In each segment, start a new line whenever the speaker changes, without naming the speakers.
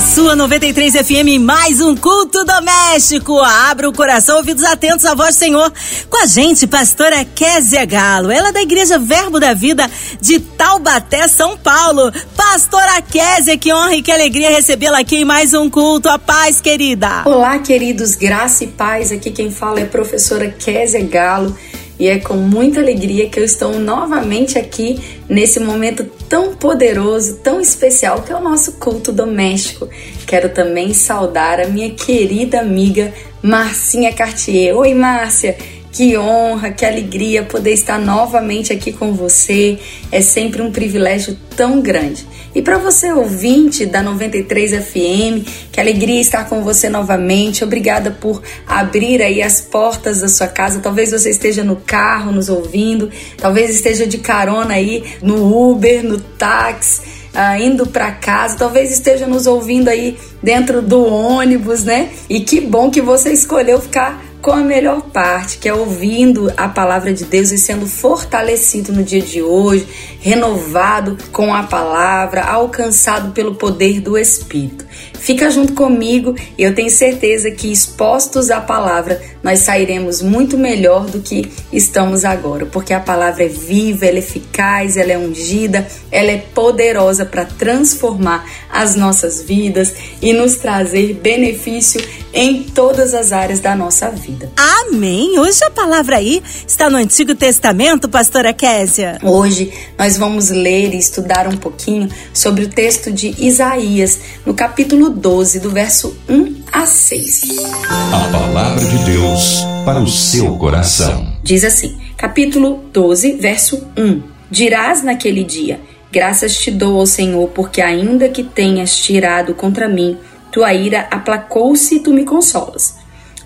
Sua 93 FM, mais um culto doméstico. Abra o coração, ouvidos atentos à voz do Senhor. Com a gente, pastora Kézia Galo, ela é da Igreja Verbo da Vida de Taubaté, São Paulo. Pastora Kézia, que honra e que alegria recebê-la aqui em mais um culto. A paz, querida.
Olá, queridos, graça e paz. Aqui quem fala é a professora Kézia Galo. E é com muita alegria que eu estou novamente aqui nesse momento tão poderoso, tão especial que é o nosso culto doméstico. Quero também saudar a minha querida amiga Marcinha Cartier. Oi, Márcia! Que honra, que alegria poder estar novamente aqui com você. É sempre um privilégio tão grande. E para você ouvinte da 93 FM, que alegria estar com você novamente. Obrigada por abrir aí as portas da sua casa. Talvez você esteja no carro nos ouvindo, talvez esteja de carona aí no Uber, no táxi. Uh, indo para casa, talvez esteja nos ouvindo aí dentro do ônibus, né? E que bom que você escolheu ficar com a melhor parte, que é ouvindo a palavra de Deus e sendo fortalecido no dia de hoje, renovado com a palavra, alcançado pelo poder do Espírito. Fica junto comigo e eu tenho certeza que expostos à palavra, nós sairemos muito melhor do que estamos agora, porque a palavra é viva, ela é eficaz, ela é ungida, ela é poderosa para transformar as nossas vidas e nos trazer benefício em todas as áreas da nossa vida.
Amém. Hoje a palavra aí está no Antigo Testamento, pastora Késia.
Hoje nós vamos ler e estudar um pouquinho sobre o texto de Isaías, no capítulo 12, do verso 1 a 6.
A palavra de Deus para o seu coração.
Diz assim, capítulo 12, verso 1. Dirás naquele dia: Graças te dou ao Senhor, porque ainda que tenhas tirado contra mim tua ira aplacou-se e tu me consolas.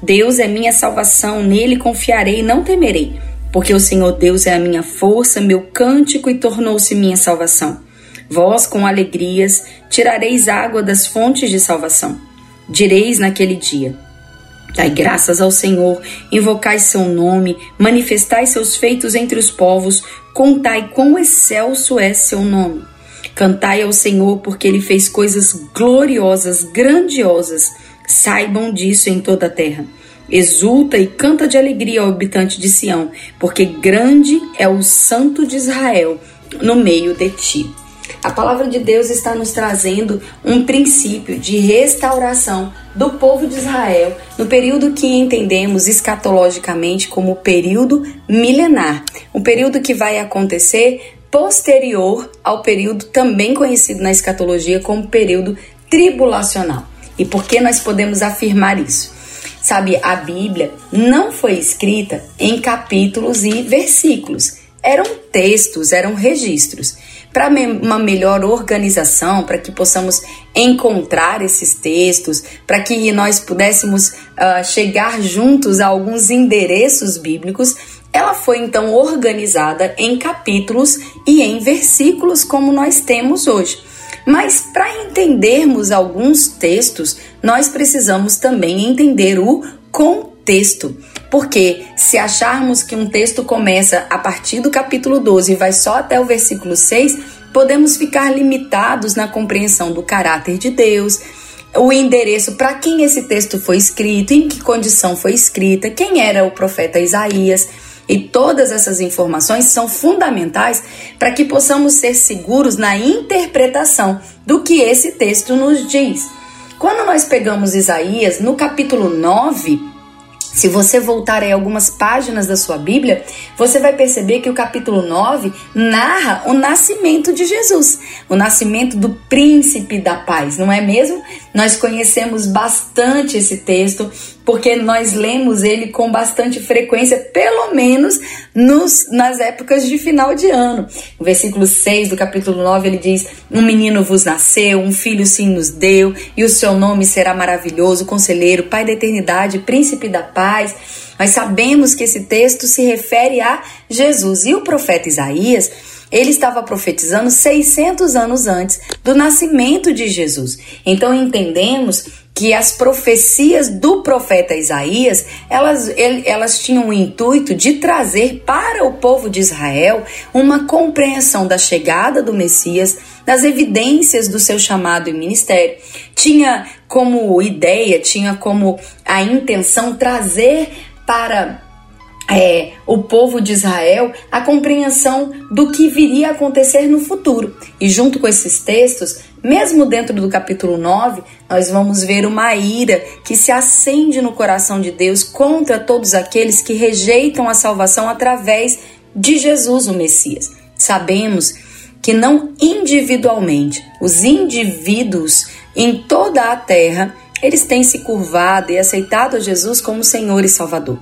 Deus é minha salvação, nele confiarei e não temerei, porque o Senhor Deus é a minha força, meu cântico e tornou-se minha salvação. Vós, com alegrias, tirareis água das fontes de salvação. Direis naquele dia: Dai graças ao Senhor, invocai seu nome, manifestai seus feitos entre os povos, contai quão excelso é seu nome. Cantai ao Senhor, porque ele fez coisas gloriosas, grandiosas. Saibam disso em toda a terra. Exulta e canta de alegria ao habitante de Sião, porque grande é o Santo de Israel no meio de ti. A palavra de Deus está nos trazendo um princípio de restauração do povo de Israel no período que entendemos escatologicamente como o período milenar, um período que vai acontecer posterior ao período também conhecido na escatologia como período tribulacional. E por que nós podemos afirmar isso? Sabe, a Bíblia não foi escrita em capítulos e versículos, eram textos, eram registros. Para uma melhor organização, para que possamos encontrar esses textos, para que nós pudéssemos uh, chegar juntos a alguns endereços bíblicos, ela foi então organizada em capítulos e em versículos, como nós temos hoje. Mas para entendermos alguns textos, nós precisamos também entender o contexto. Porque se acharmos que um texto começa a partir do capítulo 12 e vai só até o versículo 6, podemos ficar limitados na compreensão do caráter de Deus, o endereço para quem esse texto foi escrito, em que condição foi escrita, quem era o profeta Isaías. E todas essas informações são fundamentais para que possamos ser seguros na interpretação do que esse texto nos diz. Quando nós pegamos Isaías, no capítulo 9, se você voltar aí algumas páginas da sua Bíblia, você vai perceber que o capítulo 9 narra o nascimento de Jesus, o nascimento do príncipe da paz, não é mesmo? Nós conhecemos bastante esse texto porque nós lemos ele com bastante frequência, pelo menos nos, nas épocas de final de ano. O versículo 6 do capítulo 9 ele diz: Um menino vos nasceu, um filho sim nos deu, e o seu nome será maravilhoso, conselheiro, pai da eternidade, príncipe da paz. Nós sabemos que esse texto se refere a Jesus. E o profeta Isaías ele estava profetizando 600 anos antes do nascimento de Jesus. Então entendemos que as profecias do profeta Isaías, elas, elas tinham o intuito de trazer para o povo de Israel uma compreensão da chegada do Messias, das evidências do seu chamado e ministério. Tinha como ideia, tinha como a intenção trazer para é, o povo de Israel a compreensão do que viria a acontecer no futuro. E junto com esses textos, mesmo dentro do capítulo 9, nós vamos ver uma ira que se acende no coração de Deus contra todos aqueles que rejeitam a salvação através de Jesus, o Messias. Sabemos que não individualmente, os indivíduos em toda a terra, eles têm se curvado e aceitado Jesus como Senhor e Salvador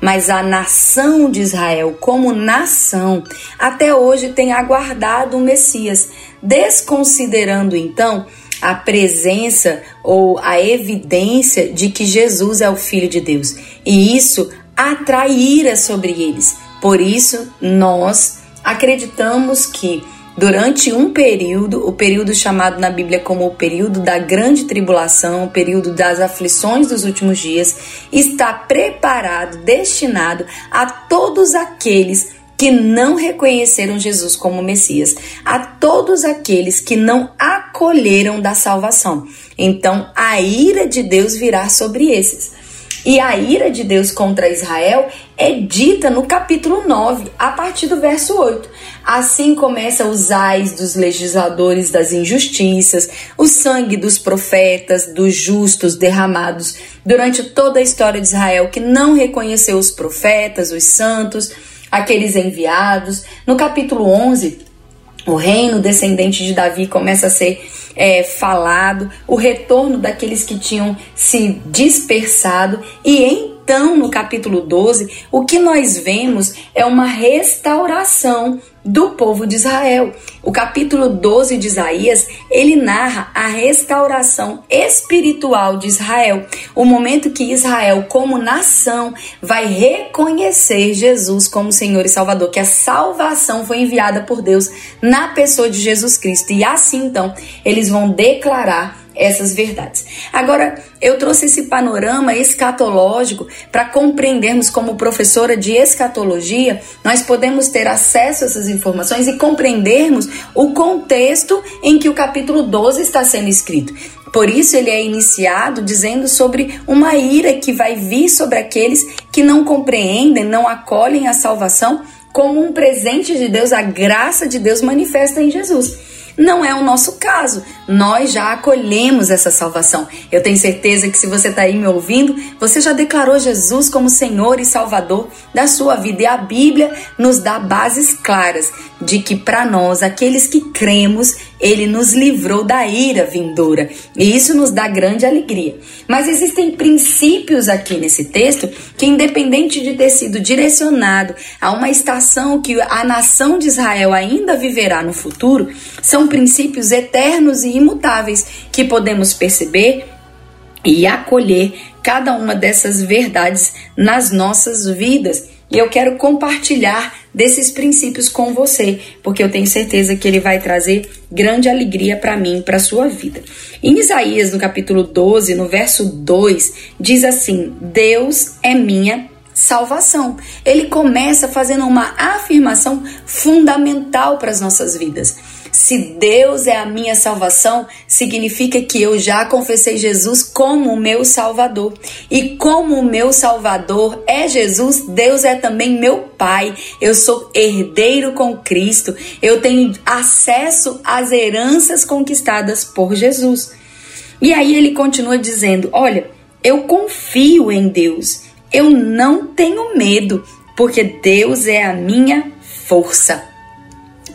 mas a nação de Israel, como nação, até hoje tem aguardado o Messias, desconsiderando então a presença ou a evidência de que Jesus é o Filho de Deus. E isso atrai ira sobre eles. Por isso, nós acreditamos que durante um período, o período chamado na Bíblia como o período da grande tribulação, o período das aflições dos últimos dias, está preparado, destinado a todos aqueles que não reconheceram Jesus como Messias, a todos aqueles que não acolheram da salvação. Então, a ira de Deus virá sobre esses. E a ira de Deus contra Israel é dita no capítulo 9, a partir do verso 8. Assim começa os ais dos legisladores das injustiças, o sangue dos profetas, dos justos derramados durante toda a história de Israel, que não reconheceu os profetas, os santos, aqueles enviados. No capítulo 11, o reino descendente de Davi começa a ser é, falado, o retorno daqueles que tinham se dispersado, e então no capítulo 12, o que nós vemos é uma restauração do povo de Israel. O capítulo 12 de Isaías, ele narra a restauração espiritual de Israel, o momento que Israel, como nação, vai reconhecer Jesus como Senhor e Salvador, que a salvação foi enviada por Deus na pessoa de Jesus Cristo. E assim, então, eles vão declarar essas verdades. Agora, eu trouxe esse panorama escatológico para compreendermos como professora de escatologia, nós podemos ter acesso a essas informações e compreendermos o contexto em que o capítulo 12 está sendo escrito. Por isso ele é iniciado dizendo sobre uma ira que vai vir sobre aqueles que não compreendem, não acolhem a salvação como um presente de Deus, a graça de Deus manifesta em Jesus. Não é o nosso caso. Nós já acolhemos essa salvação. Eu tenho certeza que se você está aí me ouvindo, você já declarou Jesus como Senhor e Salvador da sua vida. E a Bíblia nos dá bases claras de que para nós, aqueles que cremos, ele nos livrou da ira vindoura. E isso nos dá grande alegria. Mas existem princípios aqui nesse texto que, independente de ter sido direcionado a uma estação que a nação de Israel ainda viverá no futuro, são princípios eternos e imutáveis que podemos perceber e acolher cada uma dessas verdades nas nossas vidas. E eu quero compartilhar desses princípios com você, porque eu tenho certeza que ele vai trazer grande alegria para mim, para sua vida. Em Isaías, no capítulo 12, no verso 2, diz assim: Deus é minha salvação. Ele começa fazendo uma afirmação fundamental para as nossas vidas. Se Deus é a minha salvação, significa que eu já confessei Jesus como meu Salvador. E como o meu Salvador é Jesus, Deus é também meu Pai. Eu sou herdeiro com Cristo. Eu tenho acesso às heranças conquistadas por Jesus. E aí ele continua dizendo: Olha, eu confio em Deus. Eu não tenho medo, porque Deus é a minha força.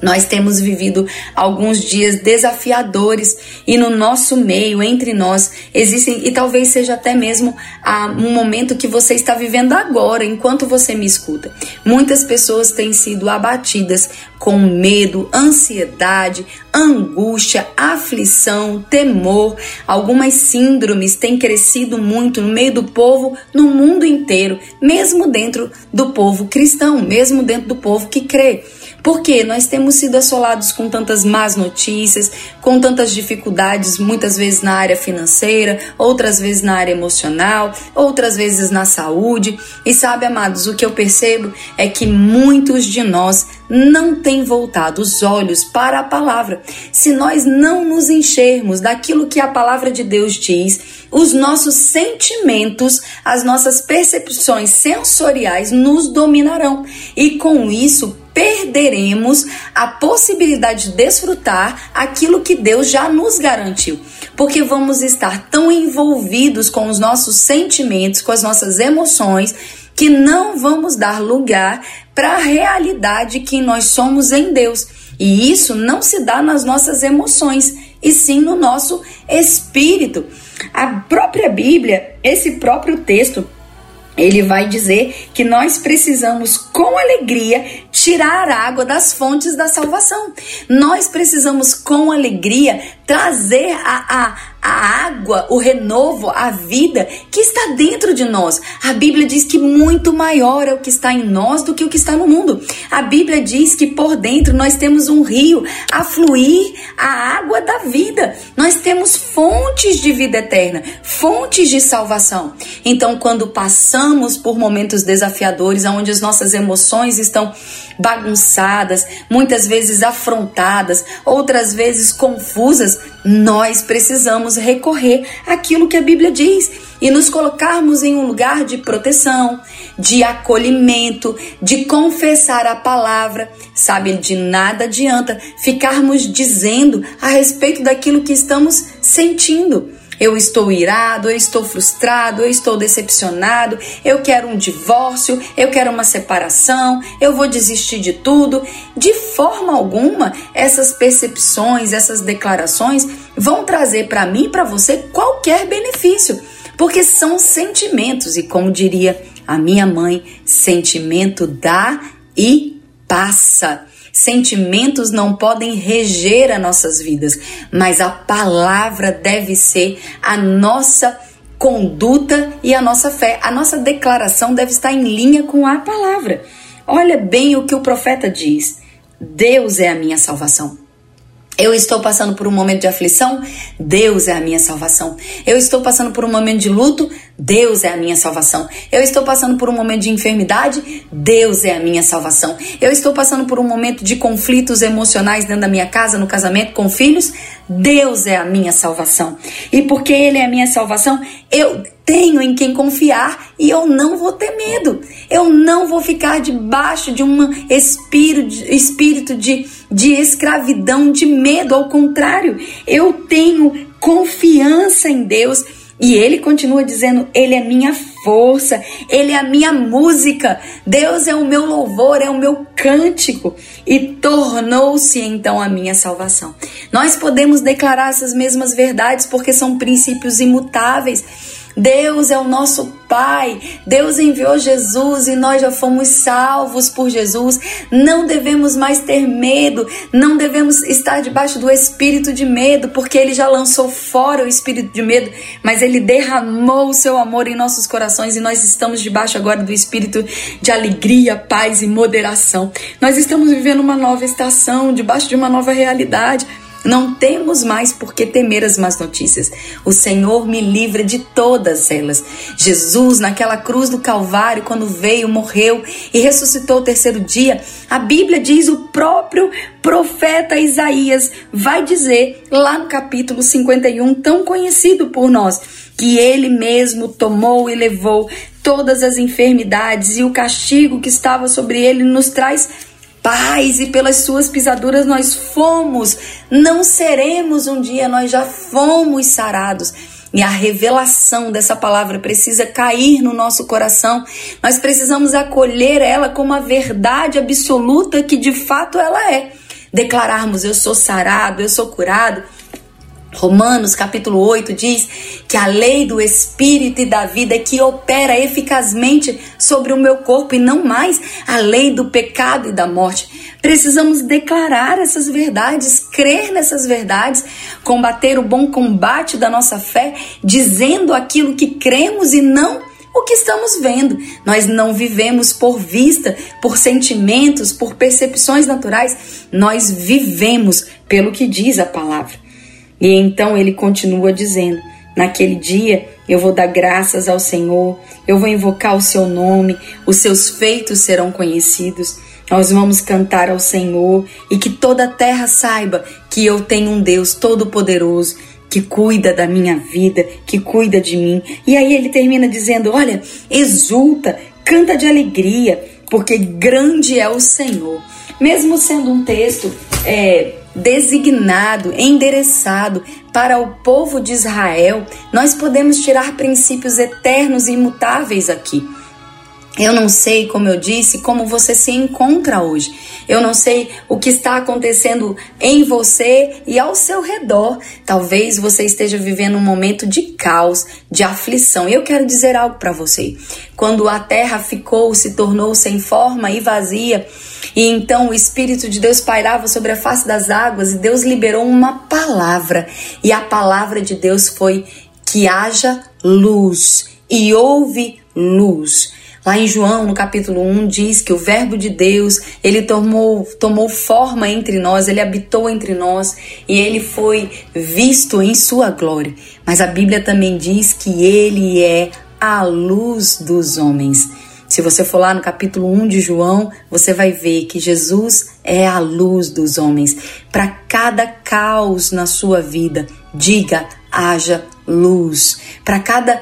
Nós temos vivido alguns dias desafiadores e no nosso meio, entre nós, existem, e talvez seja até mesmo ah, um momento que você está vivendo agora, enquanto você me escuta. Muitas pessoas têm sido abatidas com medo, ansiedade, angústia, aflição, temor. Algumas síndromes têm crescido muito no meio do povo no mundo inteiro, mesmo dentro do povo cristão, mesmo dentro do povo que crê. Porque nós temos sido assolados com tantas más notícias, com tantas dificuldades, muitas vezes na área financeira, outras vezes na área emocional, outras vezes na saúde. E sabe, amados, o que eu percebo é que muitos de nós não têm voltado os olhos para a palavra. Se nós não nos enchermos daquilo que a palavra de Deus diz, os nossos sentimentos, as nossas percepções sensoriais nos dominarão. E com isso, perderemos a possibilidade de desfrutar aquilo que Deus já nos garantiu. Porque vamos estar tão envolvidos com os nossos sentimentos, com as nossas emoções, que não vamos dar lugar para a realidade que nós somos em Deus. E isso não se dá nas nossas emoções, e sim no nosso espírito. A própria Bíblia, esse próprio texto, ele vai dizer que nós precisamos, com alegria, tirar a água das fontes da salvação. Nós precisamos, com alegria, trazer a, a, a água, o renovo, a vida que está dentro de nós. A Bíblia diz que muito maior é o que está em nós do que o que está no mundo. A Bíblia diz que por dentro nós temos um rio a fluir a água da vida. Nós temos fontes de vida eterna, fontes de salvação. Então, quando passamos por momentos desafiadores, onde as nossas emoções estão bagunçadas, muitas vezes afrontadas, outras vezes confusas, nós precisamos recorrer àquilo que a Bíblia diz e nos colocarmos em um lugar de proteção, de acolhimento, de confessar a palavra. Sabe, de nada adianta ficarmos dizendo a respeito daquilo que estamos sentindo. Eu estou irado, eu estou frustrado, eu estou decepcionado, eu quero um divórcio, eu quero uma separação, eu vou desistir de tudo. De forma alguma, essas percepções, essas declarações vão trazer para mim e para você qualquer benefício, porque são sentimentos e como diria a minha mãe, sentimento dá e passa. Sentimentos não podem reger as nossas vidas, mas a palavra deve ser a nossa conduta e a nossa fé. A nossa declaração deve estar em linha com a palavra. Olha bem o que o profeta diz: Deus é a minha salvação. Eu estou passando por um momento de aflição, Deus é a minha salvação. Eu estou passando por um momento de luto, Deus é a minha salvação. Eu estou passando por um momento de enfermidade, Deus é a minha salvação. Eu estou passando por um momento de conflitos emocionais dentro da minha casa, no casamento, com filhos, Deus é a minha salvação. E porque Ele é a minha salvação, eu tenho em quem confiar e eu não vou ter medo. Eu não vou ficar debaixo de um espírito, de, de escravidão, de medo. Ao contrário, eu tenho confiança em Deus. E ele continua dizendo: Ele é minha força, Ele é a minha música, Deus é o meu louvor, é o meu cântico, e tornou-se então a minha salvação. Nós podemos declarar essas mesmas verdades porque são princípios imutáveis. Deus é o nosso Pai. Deus enviou Jesus e nós já fomos salvos por Jesus. Não devemos mais ter medo, não devemos estar debaixo do espírito de medo, porque ele já lançou fora o espírito de medo, mas ele derramou o seu amor em nossos corações e nós estamos debaixo agora do espírito de alegria, paz e moderação. Nós estamos vivendo uma nova estação, debaixo de uma nova realidade. Não temos mais por que temer as más notícias. O Senhor me livra de todas elas. Jesus, naquela cruz do Calvário, quando veio, morreu e ressuscitou o terceiro dia, a Bíblia diz, o próprio profeta Isaías vai dizer lá no capítulo 51, tão conhecido por nós, que ele mesmo tomou e levou todas as enfermidades e o castigo que estava sobre ele nos traz paz e pelas suas pisaduras nós fomos, não seremos um dia, nós já fomos sarados. E a revelação dessa palavra precisa cair no nosso coração. Nós precisamos acolher ela como a verdade absoluta que de fato ela é. Declararmos: Eu sou sarado, eu sou curado Romanos capítulo 8 diz que a lei do espírito e da vida é que opera eficazmente sobre o meu corpo e não mais a lei do pecado e da morte. Precisamos declarar essas verdades, crer nessas verdades, combater o bom combate da nossa fé, dizendo aquilo que cremos e não o que estamos vendo. Nós não vivemos por vista, por sentimentos, por percepções naturais, nós vivemos pelo que diz a palavra. E então ele continua dizendo: Naquele dia eu vou dar graças ao Senhor, eu vou invocar o seu nome, os seus feitos serão conhecidos. Nós vamos cantar ao Senhor e que toda a terra saiba que eu tenho um Deus todo-poderoso que cuida da minha vida, que cuida de mim. E aí ele termina dizendo: Olha, exulta, canta de alegria, porque grande é o Senhor. Mesmo sendo um texto é, designado, endereçado para o povo de Israel, nós podemos tirar princípios eternos e imutáveis aqui. Eu não sei, como eu disse, como você se encontra hoje. Eu não sei o que está acontecendo em você e ao seu redor. Talvez você esteja vivendo um momento de caos, de aflição. E eu quero dizer algo para você. Quando a terra ficou, se tornou sem forma e vazia, e então o Espírito de Deus pairava sobre a face das águas, e Deus liberou uma palavra. E a palavra de Deus foi que haja luz. E houve luz. Lá em João, no capítulo 1, diz que o Verbo de Deus, ele tomou, tomou forma entre nós, ele habitou entre nós e ele foi visto em sua glória. Mas a Bíblia também diz que ele é a luz dos homens. Se você for lá no capítulo 1 de João, você vai ver que Jesus é a luz dos homens. Para cada caos na sua vida, diga: haja luz. Para cada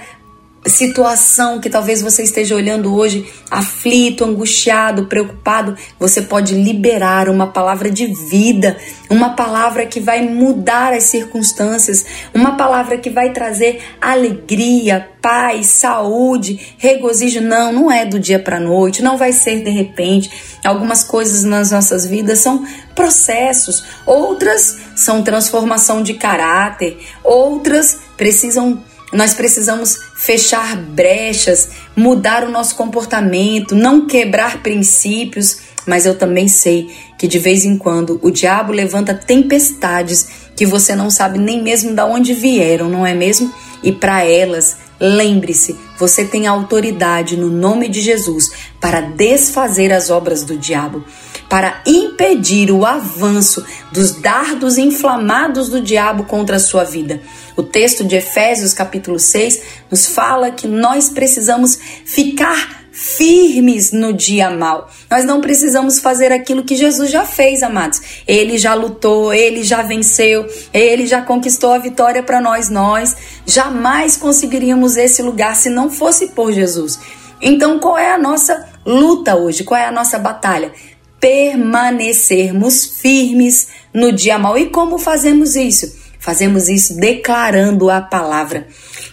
situação que talvez você esteja olhando hoje, aflito, angustiado, preocupado, você pode liberar uma palavra de vida, uma palavra que vai mudar as circunstâncias, uma palavra que vai trazer alegria, paz, saúde, regozijo. Não, não é do dia para noite, não vai ser de repente. Algumas coisas nas nossas vidas são processos, outras são transformação de caráter, outras precisam nós precisamos fechar brechas, mudar o nosso comportamento, não quebrar princípios, mas eu também sei que de vez em quando o diabo levanta tempestades que você não sabe nem mesmo de onde vieram, não é mesmo? E para elas, lembre-se, você tem autoridade no nome de Jesus para desfazer as obras do diabo para impedir o avanço dos dardos inflamados do diabo contra a sua vida. O texto de Efésios, capítulo 6, nos fala que nós precisamos ficar firmes no dia mal. Nós não precisamos fazer aquilo que Jesus já fez, amados. Ele já lutou, ele já venceu, ele já conquistou a vitória para nós. Nós jamais conseguiríamos esse lugar se não fosse por Jesus. Então, qual é a nossa luta hoje? Qual é a nossa batalha? permanecermos firmes no dia mal. E como fazemos isso? Fazemos isso declarando a palavra.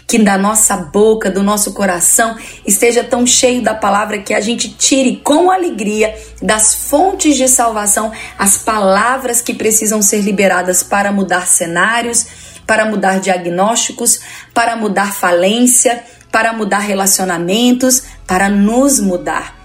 Que da nossa boca, do nosso coração, esteja tão cheio da palavra que a gente tire com alegria das fontes de salvação as palavras que precisam ser liberadas para mudar cenários, para mudar diagnósticos, para mudar falência, para mudar relacionamentos, para nos mudar.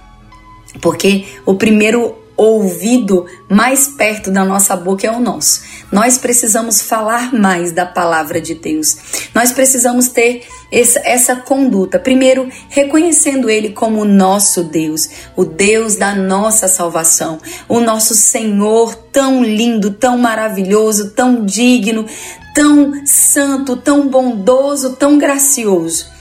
Porque o primeiro ouvido mais perto da nossa boca é o nosso. Nós precisamos falar mais da palavra de Deus. Nós precisamos ter essa, essa conduta. Primeiro, reconhecendo Ele como o nosso Deus, o Deus da nossa salvação, o nosso Senhor tão lindo, tão maravilhoso, tão digno, tão santo, tão bondoso, tão gracioso.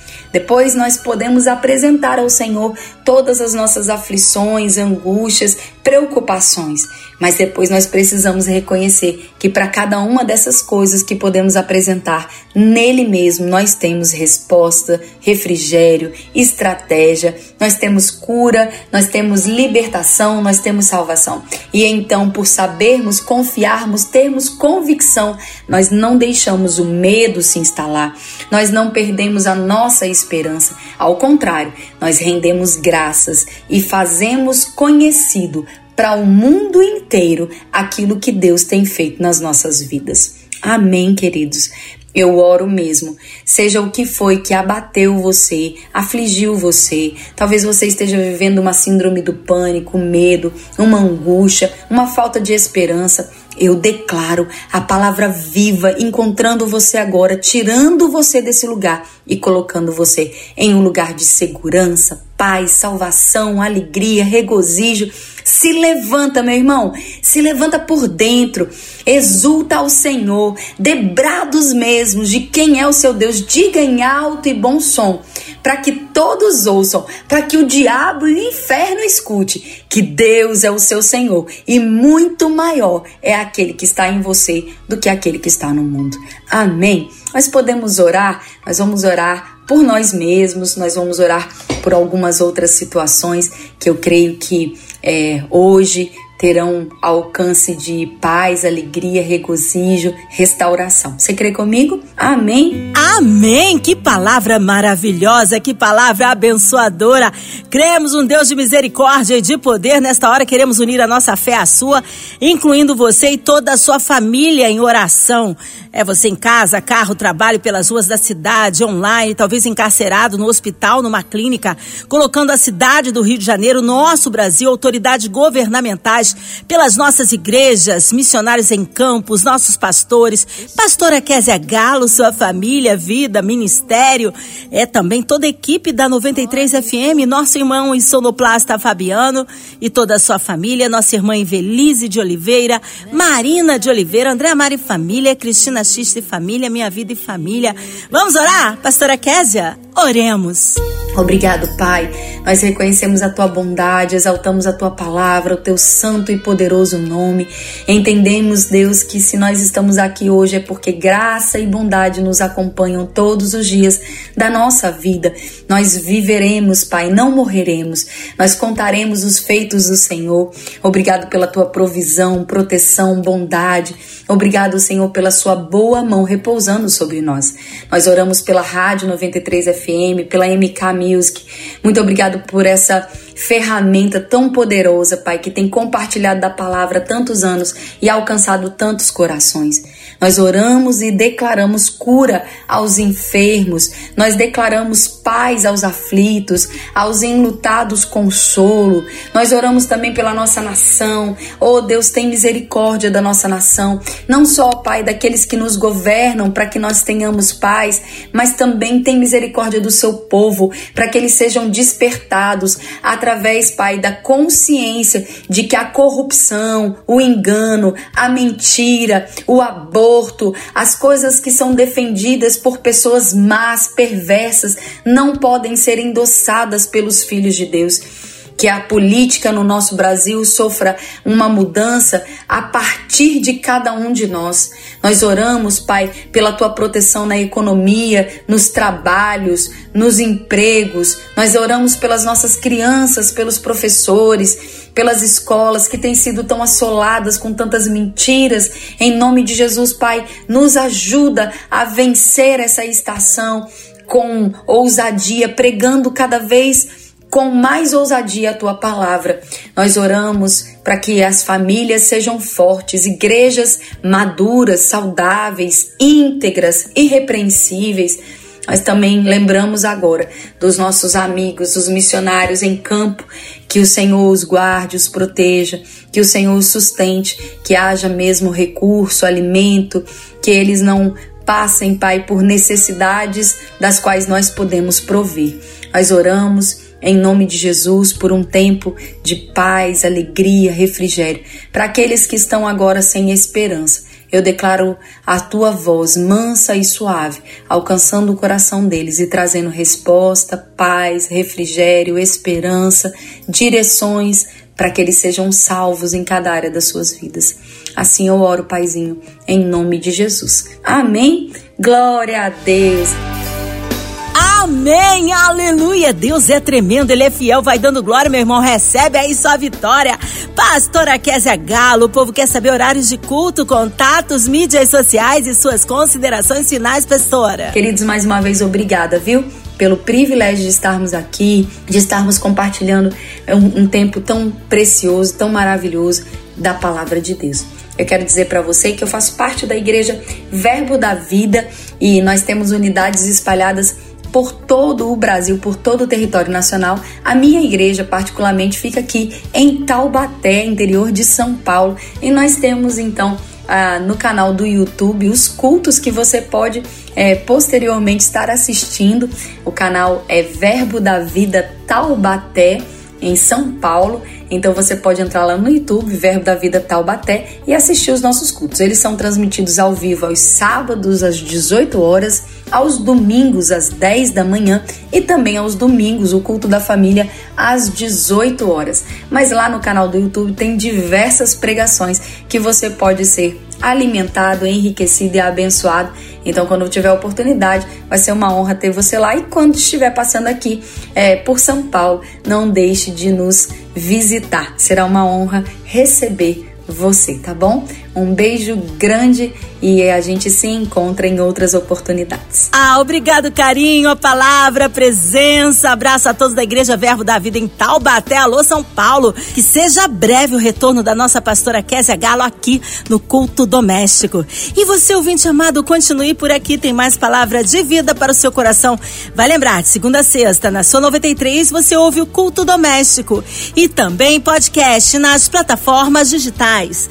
Depois nós podemos apresentar ao Senhor todas as nossas aflições, angústias, preocupações. Mas depois nós precisamos reconhecer que para cada uma dessas coisas que podemos apresentar, nele mesmo nós temos resposta, refrigério, estratégia, nós temos cura, nós temos libertação, nós temos salvação. E então, por sabermos, confiarmos, termos convicção, nós não deixamos o medo se instalar, nós não perdemos a nossa esperança. Ao contrário, nós rendemos graças e fazemos conhecido para o mundo inteiro aquilo que Deus tem feito nas nossas vidas. Amém, queridos. Eu oro mesmo. Seja o que foi que abateu você, afligiu você. Talvez você esteja vivendo uma síndrome do pânico, medo, uma angústia, uma falta de esperança. Eu declaro a palavra viva encontrando você agora, tirando você desse lugar e colocando você em um lugar de segurança, paz, salvação, alegria, regozijo. Se levanta, meu irmão, se levanta por dentro, exulta ao Senhor, debrados mesmos de quem é o seu Deus, diga em alto e bom som, para que todos ouçam, para que o diabo e o inferno escute que Deus é o seu Senhor e muito maior é aquele que está em você do que aquele que está no mundo. Amém. Nós podemos orar, nós vamos orar por nós mesmos, nós vamos orar por algumas outras situações que eu creio que é, hoje terão alcance de paz, alegria, regozijo, restauração. Você crê comigo? Amém?
Amém! Que palavra maravilhosa, que palavra abençoadora. Cremos um Deus de misericórdia e de poder. Nesta hora queremos unir a nossa fé à sua, incluindo você e toda a sua família em oração. É você em casa, carro, trabalho pelas ruas da cidade, online, talvez encarcerado no hospital, numa clínica, colocando a cidade do Rio de Janeiro, nosso Brasil, autoridades governamentais, pelas nossas igrejas, missionários em campos, nossos pastores, pastora Kézia Galo, sua família, vida, ministério, é também toda a equipe da 93 FM, nosso irmão e sonoplasta Fabiano e toda a sua família, nossa irmã Evelise de Oliveira, Marina de Oliveira, André Mari Família, Cristina X e Família, Minha Vida e Família. Vamos orar, pastora Késia? Oremos.
Obrigado, Pai. Nós reconhecemos a tua bondade, exaltamos a tua palavra, o teu santo e poderoso nome. Entendemos, Deus, que se nós estamos aqui hoje é porque graça e bondade nos acompanham todos os dias da nossa vida. Nós viveremos, Pai, não morreremos. Nós contaremos os feitos do Senhor. Obrigado pela tua provisão, proteção, bondade. Obrigado, Senhor, pela sua boa mão repousando sobre nós. Nós oramos pela Rádio 93 FM, pela MK Music. Muito obrigado por essa ferramenta tão poderosa, Pai, que tem compartilhado da palavra tantos anos e alcançado tantos corações. Nós oramos e declaramos cura aos enfermos, nós declaramos paz aos aflitos, aos enlutados consolo. Nós oramos também pela nossa nação. Oh Deus, tem misericórdia da nossa nação, não só, Pai, daqueles que nos governam para que nós tenhamos paz, mas também tem misericórdia do seu povo, para que eles sejam despertados através, Pai, da consciência de que a corrupção, o engano, a mentira, o aborto, as coisas que são defendidas por pessoas más, perversas, não podem ser endossadas pelos filhos de Deus que a política no nosso Brasil sofra uma mudança a partir de cada um de nós. Nós oramos, Pai, pela tua proteção na economia, nos trabalhos, nos empregos. Nós oramos pelas nossas crianças, pelos professores, pelas escolas que têm sido tão assoladas com tantas mentiras. Em nome de Jesus, Pai, nos ajuda a vencer essa estação com ousadia, pregando cada vez com mais ousadia a tua palavra. Nós oramos para que as famílias sejam fortes, igrejas maduras, saudáveis, íntegras, irrepreensíveis. Nós também lembramos agora dos nossos amigos, os missionários em campo, que o Senhor os guarde, os proteja, que o Senhor os sustente, que haja mesmo recurso, alimento, que eles não passem, Pai, por necessidades das quais nós podemos prover. Nós oramos em nome de Jesus, por um tempo de paz, alegria, refrigério. Para aqueles que estão agora sem esperança, eu declaro a tua voz mansa e suave, alcançando o coração deles e trazendo resposta, paz, refrigério, esperança, direções para que eles sejam salvos em cada área das suas vidas. Assim eu oro, Paizinho, em nome de Jesus. Amém. Glória a Deus.
Amém, aleluia. Deus é tremendo, Ele é fiel, vai dando glória, meu irmão. Recebe aí sua vitória. Pastora Kézia Galo, o povo quer saber horários de culto, contatos, mídias sociais e suas considerações finais, pastora.
Queridos, mais uma vez, obrigada, viu? Pelo privilégio de estarmos aqui, de estarmos compartilhando um, um tempo tão precioso, tão maravilhoso da palavra de Deus. eu quero dizer para você que eu faço parte da igreja Verbo da Vida e nós temos unidades espalhadas por todo o Brasil, por todo o território nacional. A minha igreja, particularmente, fica aqui em Taubaté, interior de São Paulo, e nós temos então ah, no canal do YouTube os cultos que você pode é, posteriormente estar assistindo. O canal é Verbo da Vida Taubaté, em São Paulo. Então você pode entrar lá no YouTube, Verbo da Vida Taubaté, e assistir os nossos cultos. Eles são transmitidos ao vivo aos sábados às 18 horas, aos domingos às 10 da manhã e também aos domingos o culto da família às 18 horas. Mas lá no canal do YouTube tem diversas pregações que você pode ser alimentado, enriquecido e abençoado. Então, quando tiver oportunidade, vai ser uma honra ter você lá. E quando estiver passando aqui é, por São Paulo, não deixe de nos visitar. Será uma honra receber você, tá bom? Um beijo grande e a gente se encontra em outras oportunidades.
Ah, obrigado, carinho, a palavra, a presença. Abraço a todos da Igreja Verbo da Vida em Taubaté. Alô, São Paulo. Que seja breve o retorno da nossa pastora Késia Galo aqui no Culto Doméstico. E você, ouvinte amado, continue por aqui. Tem mais palavra de vida para o seu coração. Vai lembrar, de segunda a sexta, na sua 93, você ouve o Culto Doméstico. E também podcast nas plataformas digitais